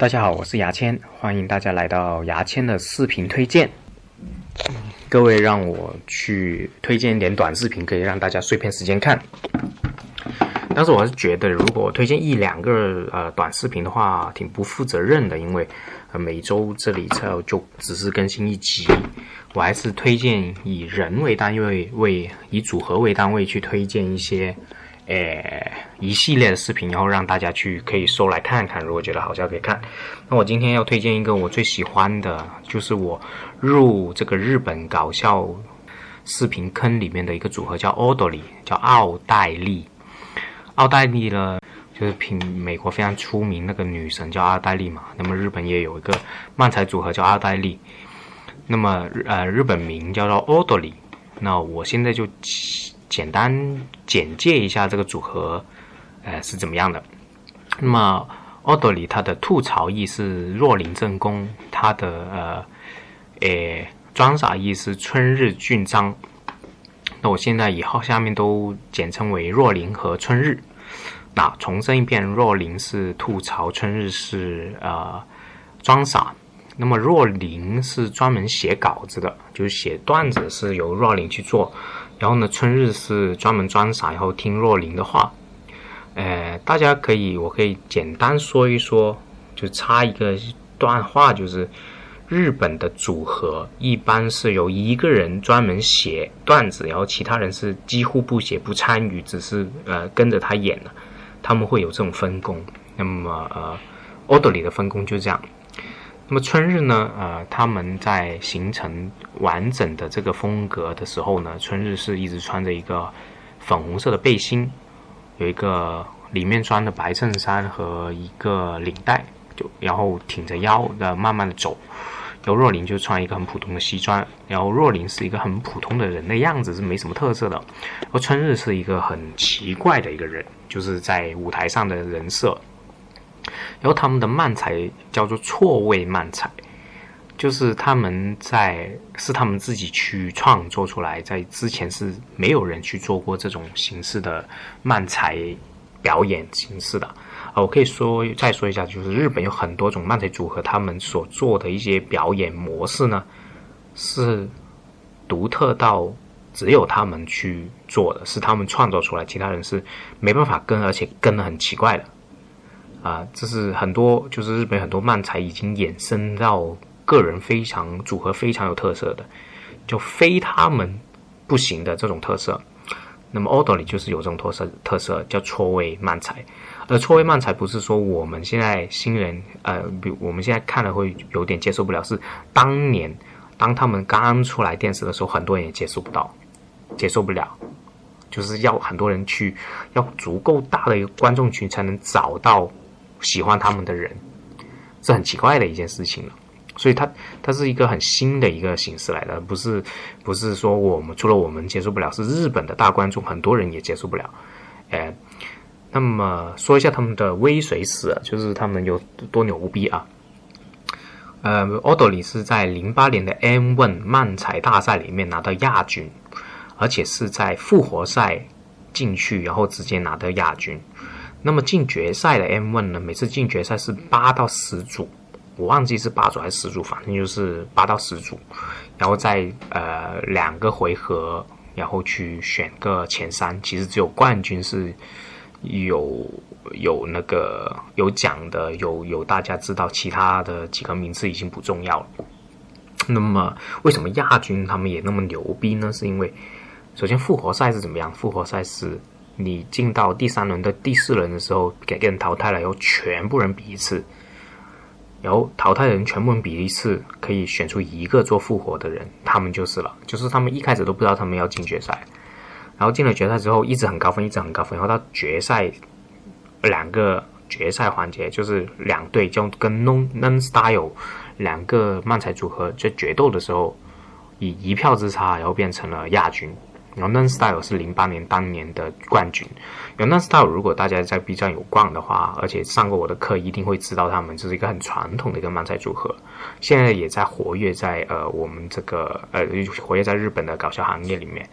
大家好，我是牙签，欢迎大家来到牙签的视频推荐。各位让我去推荐一点短视频，可以让大家碎片时间看。但是我是觉得，如果推荐一两个呃短视频的话，挺不负责任的，因为呃每周这里才就只是更新一集，我还是推荐以人为单位，为以组合为单位去推荐一些。诶，一系列的视频，然后让大家去可以搜来看看，如果觉得好笑可以看。那我今天要推荐一个我最喜欢的，就是我入这个日本搞笑视频坑里面的一个组合，叫 Odoly，，叫奥黛丽。奥黛丽呢，就是品美国非常出名那个女神叫奥黛丽嘛。那么日本也有一个漫才组合叫奥黛丽，那么呃日本名叫做 Odoly。那我现在就。简单简介一下这个组合，呃是怎么样的？那么奥德里他的吐槽意是若林正宫，他的呃，诶装傻意是春日俊章。那我现在以后下面都简称为若林和春日。那重申一遍，若林是吐槽，春日是呃装傻。那么若林是专门写稿子的，就是写段子是由若林去做。然后呢，春日是专门装傻，然后听若琳的话。呃，大家可以，我可以简单说一说，就插一个段话，就是日本的组合一般是由一个人专门写段子，然后其他人是几乎不写不参与，只是呃跟着他演的，他们会有这种分工。那么呃，奥德里的分工就这样。那么春日呢？呃，他们在形成完整的这个风格的时候呢，春日是一直穿着一个粉红色的背心，有一个里面穿的白衬衫和一个领带，就然后挺着腰的慢慢的走。然后若琳就穿一个很普通的西装，然后若琳是一个很普通的人的样子，是没什么特色的。而春日是一个很奇怪的一个人，就是在舞台上的人设。然后他们的漫才叫做错位漫才，就是他们在是他们自己去创作出来，在之前是没有人去做过这种形式的漫才表演形式的。啊，我可以说再说一下，就是日本有很多种漫才组合，他们所做的一些表演模式呢，是独特到只有他们去做的，是他们创造出来，其他人是没办法跟，而且跟的很奇怪的。啊，这是很多，就是日本很多漫才已经衍生到个人非常组合非常有特色的，就非他们不行的这种特色。那么奥德里就是有这种特色，特色叫错位漫才。而错位漫才不是说我们现在新人，呃，比我们现在看了会有点接受不了，是当年当他们刚出来电视的时候，很多人也接受不到，接受不了，就是要很多人去，要足够大的一个观众群才能找到。喜欢他们的人是很奇怪的一件事情了，所以它它是一个很新的一个形式来的，不是不是说我们除了我们接受不了，是日本的大观众很多人也接受不了。哎，那么说一下他们的微水史，就是他们有多牛逼啊！呃，奥德里是在零八年的 M One 漫才大赛里面拿到亚军，而且是在复活赛进去，然后直接拿到亚军。那么进决赛的 M One 呢？每次进决赛是八到十组，我忘记是八组还是十组，反正就是八到十组，然后在呃两个回合，然后去选个前三。其实只有冠军是有有那个有奖的，有有大家知道，其他的几个名次已经不重要了。那么为什么亚军他们也那么牛逼呢？是因为首先复活赛是怎么样？复活赛是。你进到第三轮的第四轮的时候，给人淘汰了然后，全部人比一次，然后淘汰的人全部人比一次，可以选出一个做复活的人，他们就是了。就是他们一开始都不知道他们要进决赛，然后进了决赛之后，一直很高分，一直很高分，然后到决赛两个决赛环节，就是两队就跟 Non Non Style 两个漫才组合在决斗的时候，以一票之差，然后变成了亚军。然后 Non Style 是零八年当年的冠军。然后 Non Style 如果大家在 B 站有逛的话，而且上过我的课，一定会知道他们这是一个很传统的一个漫才组合。现在也在活跃在呃我们这个呃活跃在日本的搞笑行业里面。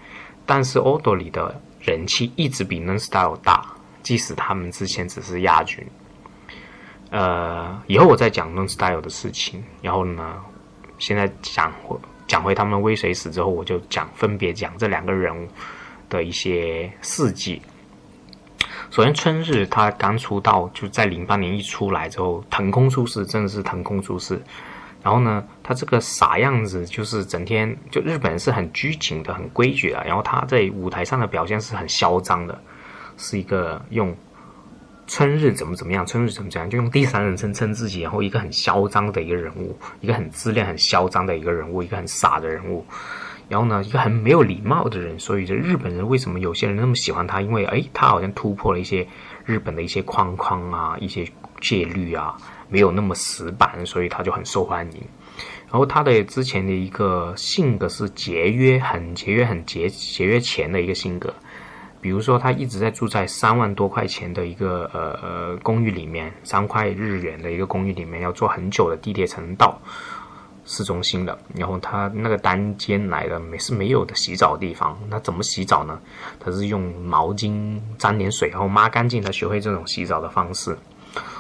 但是 o d o 里的人气一直比 Non Style 大，即使他们之前只是亚军。呃，以后我再讲 Non Style 的事情。然后呢，现在讲讲回他们微水史之后，我就讲分别讲这两个人的一些事迹。首先，春日他刚出道，就在零八年一出来之后，腾空出世，真的是腾空出世。然后呢，他这个傻样子，就是整天就日本人是很拘谨的、很规矩的。然后他在舞台上的表现是很嚣张的，是一个用春日怎么怎么样，春日怎么怎么样，就用第三人称称自己，然后一个很嚣张的一个人物，一个很自恋、很嚣张的一个人物，一个很傻的人物。然后呢，一个很没有礼貌的人，所以这日本人为什么有些人那么喜欢他？因为哎，他好像突破了一些日本的一些框框啊，一些戒律啊，没有那么死板，所以他就很受欢迎。然后他的之前的一个性格是节约，很节约，很节节约钱的一个性格。比如说，他一直在住在三万多块钱的一个呃呃公寓里面，三块日元的一个公寓里面，要坐很久的地铁才能到。市中心的，然后他那个单间来的没是没有的洗澡地方，那怎么洗澡呢？他是用毛巾沾点水，然后抹干净，他学会这种洗澡的方式。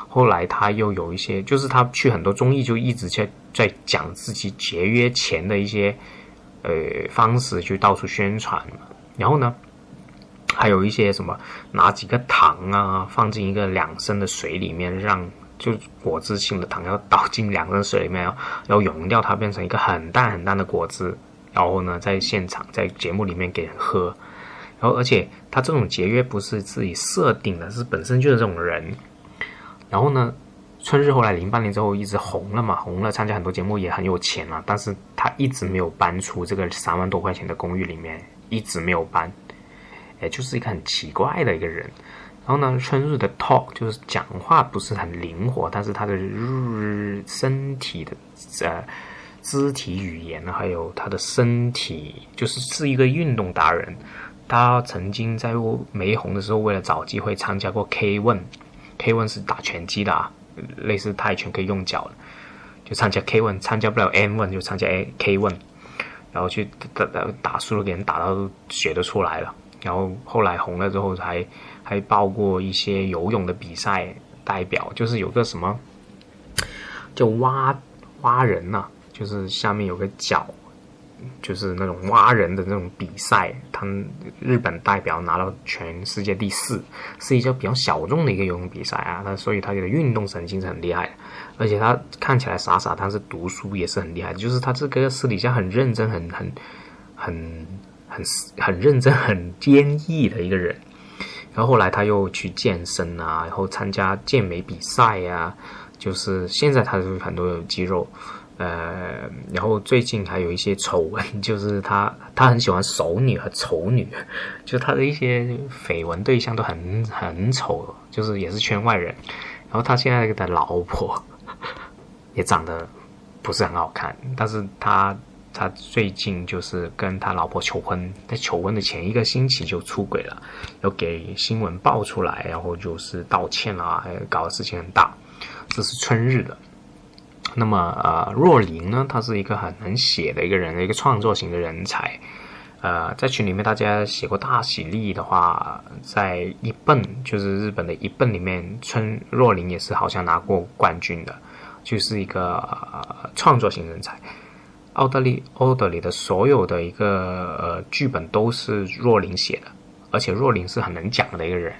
后来他又有一些，就是他去很多综艺，就一直在在讲自己节约钱的一些呃方式，去到处宣传。然后呢，还有一些什么拿几个糖啊，放进一个两升的水里面让。就果汁性的糖要倒进两升水里面，要要溶掉它，变成一个很淡很淡的果汁。然后呢，在现场在节目里面给人喝。然后，而且他这种节约不是自己设定的，是本身就是这种人。然后呢，春日后来零八年之后一直红了嘛，红了，参加很多节目也很有钱了。但是他一直没有搬出这个三万多块钱的公寓里面，一直没有搬。也，就是一个很奇怪的一个人。然后呢，春日的 talk 就是讲话不是很灵活，但是他的日身体的呃肢体语言呢，还有他的身体，就是是一个运动达人。他曾经在没红的时候，为了找机会参加过 K One，K One 是打拳击的啊，类似泰拳可以用脚的，就参加 K One，参加不了 M One 就参加 A K One，然后去打打打输了，给人打到血都出来了。然后后来红了之后才。还报过一些游泳的比赛代表，就是有个什么叫蛙蛙人呐，就是下面有个脚，就是那种蛙人的那种比赛，他们日本代表拿到全世界第四，是一个比较小众的一个游泳比赛啊。那所以他的运动神经是很厉害的，而且他看起来傻傻，但是读书也是很厉害，就是他这个私底下很认真、很很很很 很认真、很坚毅的一个人。然后后来他又去健身啊，然后参加健美比赛呀，就是现在他是很多肌肉，呃，然后最近还有一些丑闻，就是他他很喜欢熟女和丑女，就他的一些绯闻对象都很很丑，就是也是圈外人。然后他现在的老婆 也长得不是很好看，但是他。他最近就是跟他老婆求婚，在求婚的前一个星期就出轨了，又给新闻爆出来，然后就是道歉了，搞的事情很大。这是春日的。那么呃，若琳呢，他是一个很能写的一个人，一个创作型的人才。呃，在群里面大家写过大喜力的话，在一本就是日本的一本里面，春若琳也是好像拿过冠军的，就是一个创作型人才。奥德利奥德里的所有的一个呃剧本都是若琳写的，而且若琳是很能讲的一个人。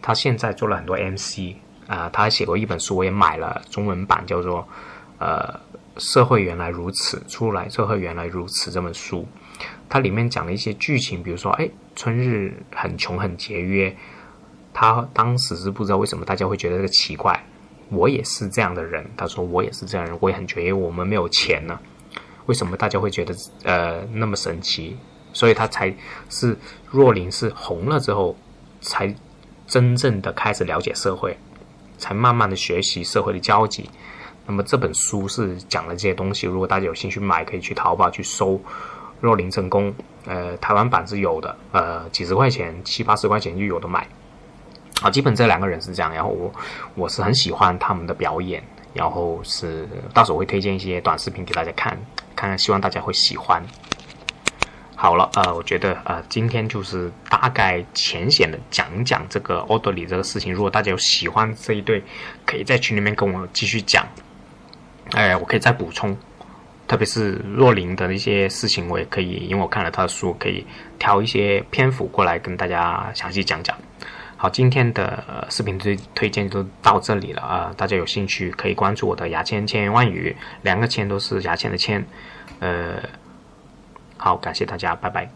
他现在做了很多 MC 啊，他还写过一本书，我也买了中文版，叫做《呃社会原来如此》，出来社会原来如此这本书。它里面讲了一些剧情，比如说，哎，春日很穷很节约，他当时是不知道为什么大家会觉得这个奇怪。我也是这样的人，他说我也是这样人，我也很节约，我们没有钱呢。为什么大家会觉得呃那么神奇？所以他才是若琳是红了之后，才真正的开始了解社会，才慢慢的学习社会的交集。那么这本书是讲了这些东西。如果大家有兴趣买，可以去淘宝去搜《若琳成功》。呃，台湾版是有的，呃，几十块钱、七八十块钱就有的买。啊，基本这两个人是这样。然后我我是很喜欢他们的表演。然后是到时候会推荐一些短视频给大家看。看，希望大家会喜欢。好了，呃，我觉得呃，今天就是大概浅显的讲讲这个奥德里这个事情。如果大家有喜欢这一对，可以在群里面跟我继续讲。哎，我可以再补充，特别是若琳的一些事情，我也可以，因为我看了他的书，可以挑一些篇幅过来跟大家详细讲讲。好，今天的视频推推荐就到这里了啊！大家有兴趣可以关注我的牙签千言万语，两个签都是牙签的签，呃。好，感谢大家，拜拜。